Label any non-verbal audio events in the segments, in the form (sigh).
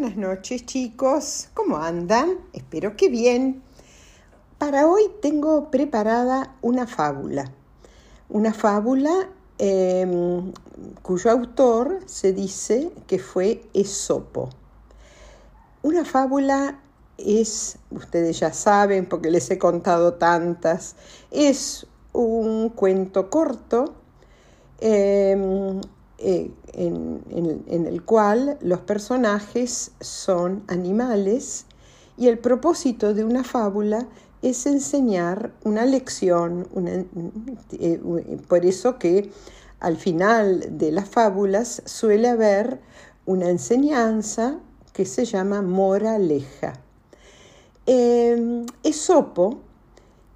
Buenas noches chicos, ¿cómo andan? Espero que bien. Para hoy tengo preparada una fábula, una fábula em, cuyo autor se dice que fue Esopo. Una fábula es, ustedes ya saben porque les he contado tantas, es un cuento corto em, eh, en, el cual los personajes son animales y el propósito de una fábula es enseñar una lección, eh, por eso que al final de las fábulas suele haber una enseñanza que se llama moraleja. Eh, Esopo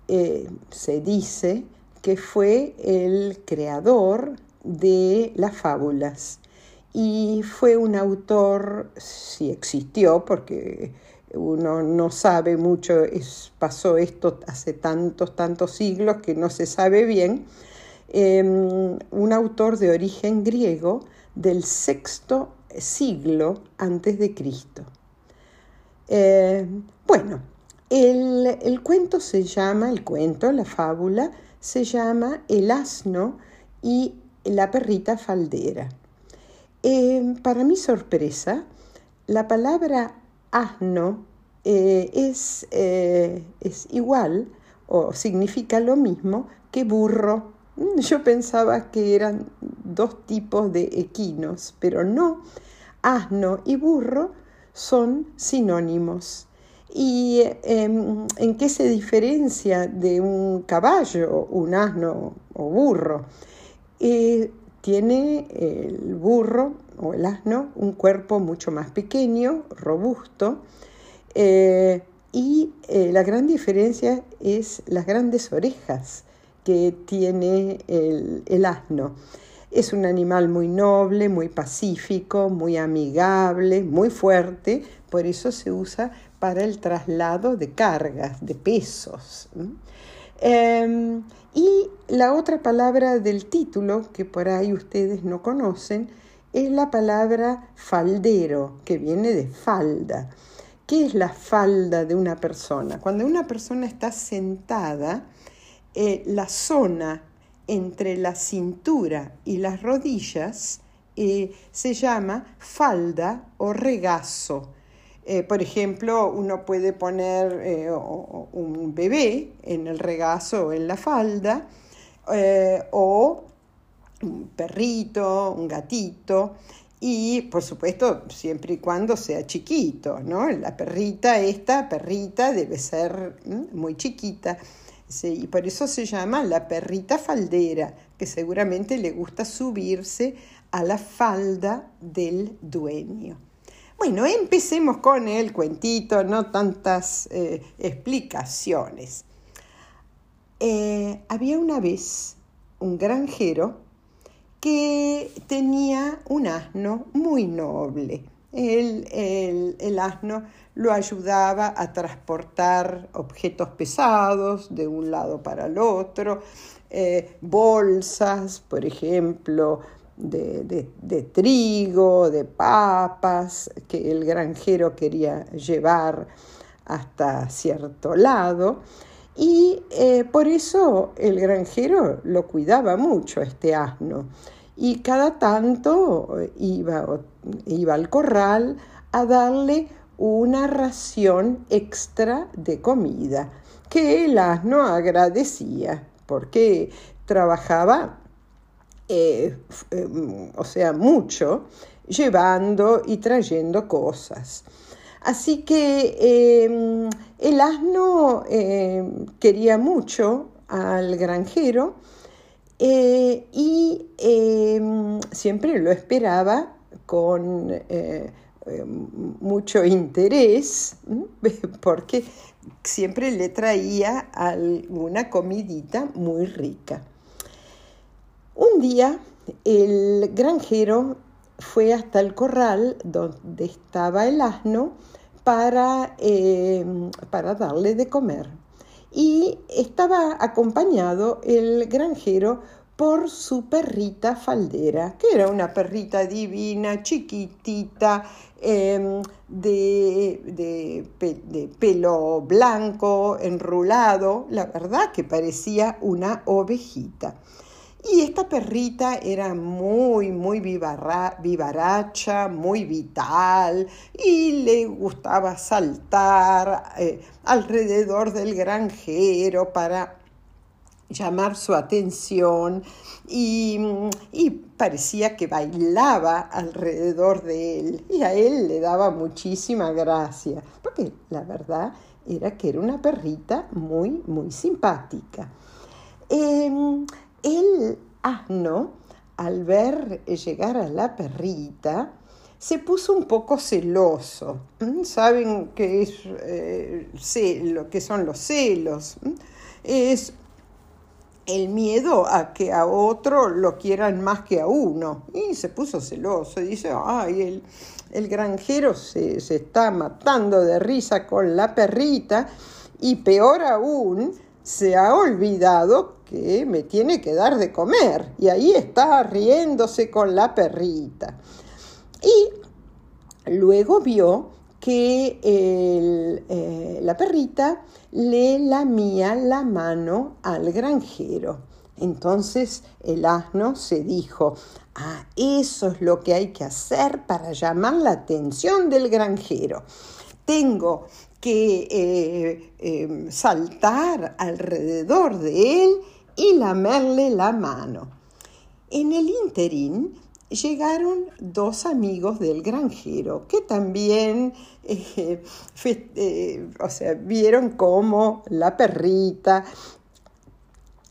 se dice que fue el creador de las fábulas. Y fue un autor, si existió, porque uno no sabe mucho, pasó esto hace tantos, tantos siglos que no se sabe bien, em, un autor de origen griego del sexto siglo antes de Cristo. Eh, bueno, el, el, cuento se llama, el cuento, la fábula, se llama El asno y la perrita faldera. Eh, para mi sorpresa, la palabra asno eh, es, eh, es igual o significa lo mismo que burro. Mm, yo pensaba que eran dos tipos de equinos, pero no. Asno y burro son sinónimos. ¿Y em, en qué se diferencia de un caballo, un asno o burro? Tiene el burro o el asno un cuerpo mucho más pequeño, robusto, eh, y eh, la gran diferencia es las grandes orejas que tiene el, el asno. Es un animal muy noble, muy pacífico, muy amigable, muy fuerte, por eso se usa para el traslado de cargas, de pesos. Em, y la otra palabra del título, que por ahí ustedes no conocen, es la palabra faldero, que viene de falda. ¿Qué es la falda de una persona? Cuando una persona está sentada, eh, la zona entre la cintura y las rodillas eh, se llama falda o regazo. Eh, por ejemplo, uno puede poner eh, un bebé en el regazo o en la falda, eh, o un perrito, un gatito, y por supuesto siempre y cuando sea chiquito, ¿no? La perrita, esta perrita debe ser muy chiquita, y por eso se llama la perrita faldera, que seguramente le gusta subirse a la falda del dueño. Bueno, empecemos con el cuentito, no tantas eh, explicaciones. Eh, había una vez un granjero que tenía un asno muy noble. El, asno lo ayudaba a transportar objetos pesados de un lado para el otro, eh, bolsas, por ejemplo, de, trigo, de papas, que el granjero quería llevar hasta cierto lado. Y eh, por eso el granjero lo cuidaba mucho, este asno. Y cada tanto iba, iba al corral a darle una ración extra de comida, que el asno agradecía, porque trabajaba eh, eh, o sea, mucho, llevando y trayendo cosas. Así que eh, el asno quería mucho al granjero y siempre lo esperaba con mucho interés (laughs) porque siempre le traía alguna comidita muy rica. Un día el granjero fue hasta el corral donde estaba el asno para, eh, para darle de comer. Y estaba acompañado el granjero por su perrita faldera, que era una perrita divina, chiquitita, em, de, de, pelo blanco, enrulado, la verdad que parecía una ovejita. Y esta perrita era muy, muy vivaracha, muy vital y le gustaba saltar eh, alrededor del granjero para llamar su atención y, parecía que bailaba alrededor de él y a él le daba muchísima gracia, porque la verdad era que era una perrita muy, muy simpática. Em, el asno, al ver llegar a la perrita, se puso un poco celoso. ¿Saben qué es eh, que son los celos? Es el miedo a que a otro lo quieran más que a uno. Y se puso celoso dice, ay, el, granjero se, se, está matando de risa con la perrita y peor aún, se ha olvidado me tiene que dar de comer. Y ahí está riéndose con la perrita. Y luego vio que eh, la perrita le lamía la mano al granjero. Entonces el asno se dijo, ah, eso es lo que hay que hacer para llamar la atención del granjero. Tengo que eh, em, saltar alrededor de él y lamerle la mano. En el interín llegaron dos amigos del granjero que también eh, eh, o sea, vieron cómo la perrita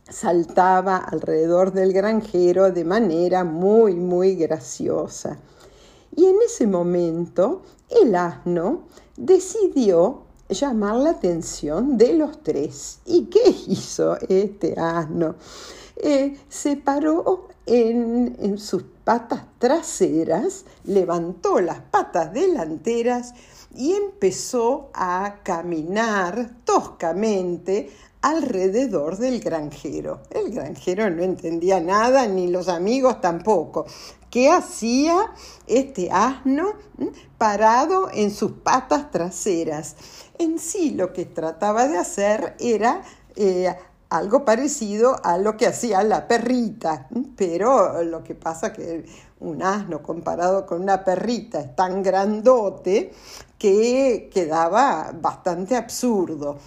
saltaba alrededor del granjero de manera muy, muy graciosa. Y en ese momento el asno decidió llamar la atención de los tres. ¿Y qué hizo este asno? Eh, se paró en, en sus patas traseras, levantó las patas delanteras y empezó a caminar toscamente alrededor del granjero. El granjero no entendía nada, ni los amigos tampoco. ¿Qué hacía este asno parado en sus patas traseras? En sí lo que trataba de hacer era eh, algo parecido a lo que hacía la perrita, pero lo que pasa que un asno comparado con una perrita es tan grandote que quedaba bastante absurdo.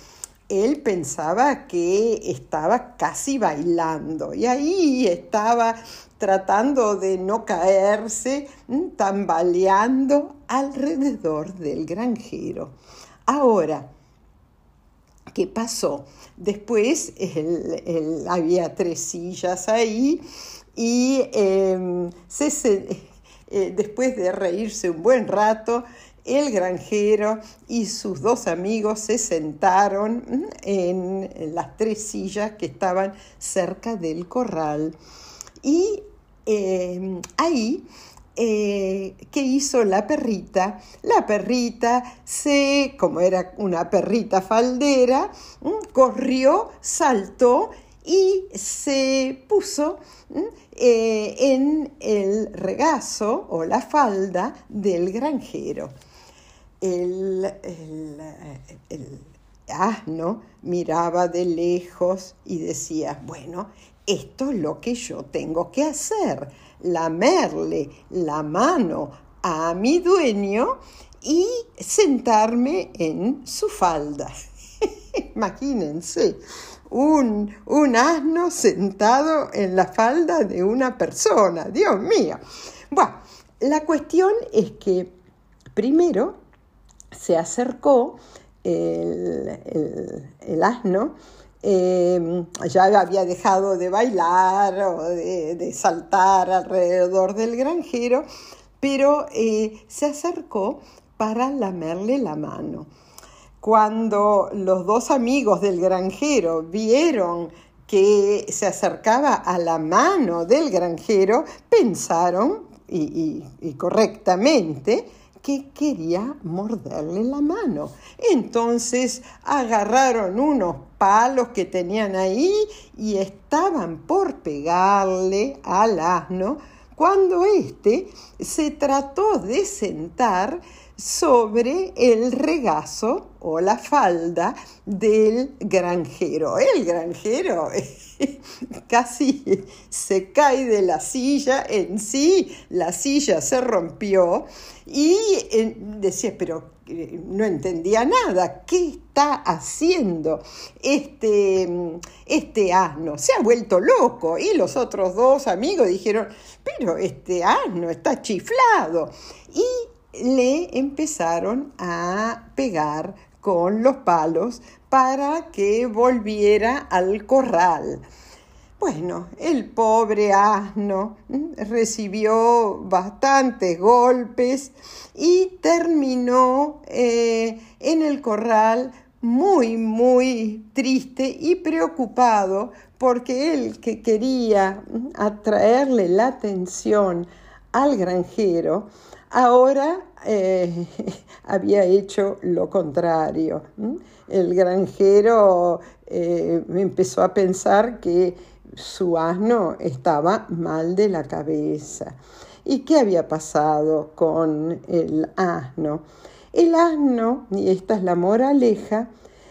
Él pensaba que estaba casi bailando y ahí estaba tratando de no caerse, tambaleando alrededor del granjero. Ahora, ¿qué pasó? Después había tres sillas ahí y em, eh, después de reírse un buen rato, el granjero y sus dos amigos se sentaron en, las tres sillas que estaban cerca del corral. Y em, ahí eh, ¿qué hizo la perrita? La perrita se, como era una perrita faldera, corrió, saltó y se puso eh, en el regazo o la falda del granjero. el, asno miraba de lejos y decía, bueno, esto es lo que yo tengo que hacer lamerle la mano a mi dueño y sentarme en su falda. (laughs) Imagínense, un, un, asno sentado en la falda de una persona, Dios mío. Bueno, la cuestión es que primero se acercó el, el asno Em, ya había dejado de bailar o de, saltar alrededor del granjero, pero eh, se acercó para lamerle la mano. Cuando los dos amigos del granjero vieron que se acercaba a la mano del granjero, pensaron, y correctamente, que quería morderle la mano. Entonces agarraron unos palos que tenían ahí y estaban por pegarle al asno cuando éste se trató de sentar sobre el regazo o la falda del granjero. El granjero (laughs) (laughs) casi se cae de la silla en sí, la silla se rompió y eh, decía, pero eh, no entendía nada, ¿qué está haciendo este, este asno? Se ha vuelto loco. Y los otros dos amigos dijeron, pero este asno está chiflado. Y le empezaron a pegar con los palos para que volviera al corral. Bueno, el pobre asno recibió bastantes golpes y terminó eh, en el corral muy, muy triste y preocupado porque él que quería atraerle la atención al granjero, ahora eh, (laughs) había hecho lo contrario. El granjero eh, empezó a pensar que su asno estaba mal de la cabeza. ¿Y qué había pasado con el asno? El asno, y esta es la moraleja,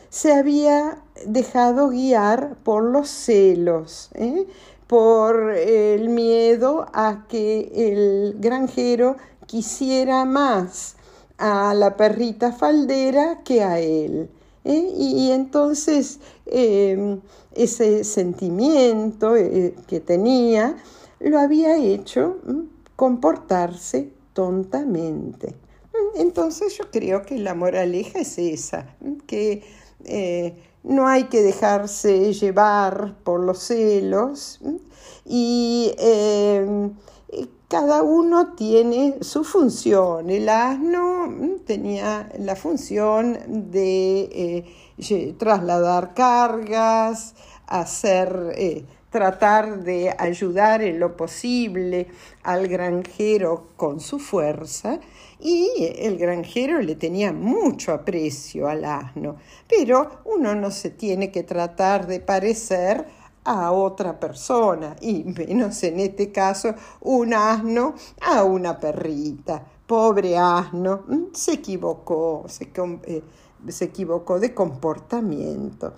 se había dejado guiar por los celos, ¿eh? por el miedo a que el granjero quisiera más a la perrita faldera que a él. ¿Eh? Y, entonces em, ese sentimiento eh, que tenía lo había hecho comportarse tontamente. Entonces yo creo que la moraleja es esa, que eh, no hay que dejarse llevar por los celos y em, cada uno tiene su función. El asno mm, tenía la función de eh, trasladar cargas, hacer, eh, tratar de ayudar en lo posible al granjero con su fuerza y el granjero le tenía mucho aprecio al asno, pero uno no se tiene que tratar de parecer a otra persona y menos en este caso un asno a una perrita. Pobre asno, se equivocó, se, eh, equivocó de comportamiento.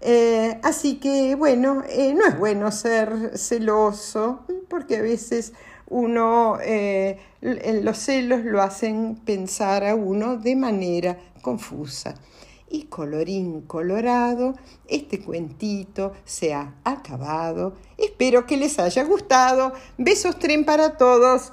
Eh, así que bueno, eh, no es bueno ser celoso porque a veces uno, los celos lo hacen pensar a uno de manera confusa. Y colorín colorado, este cuentito se ha acabado. Espero que les haya gustado. Besos tren para todos.